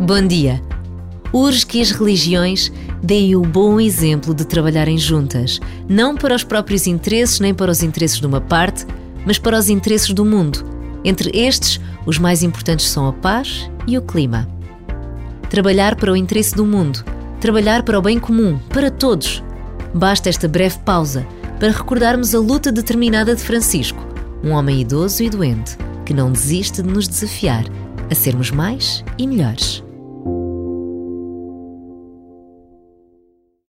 Bom dia. Urge que as religiões deem o bom exemplo de trabalharem juntas, não para os próprios interesses nem para os interesses de uma parte, mas para os interesses do mundo. Entre estes, os mais importantes são a paz e o clima. Trabalhar para o interesse do mundo, trabalhar para o bem comum, para todos. Basta esta breve pausa para recordarmos a luta determinada de Francisco, um homem idoso e doente que não desiste de nos desafiar a sermos mais e melhores.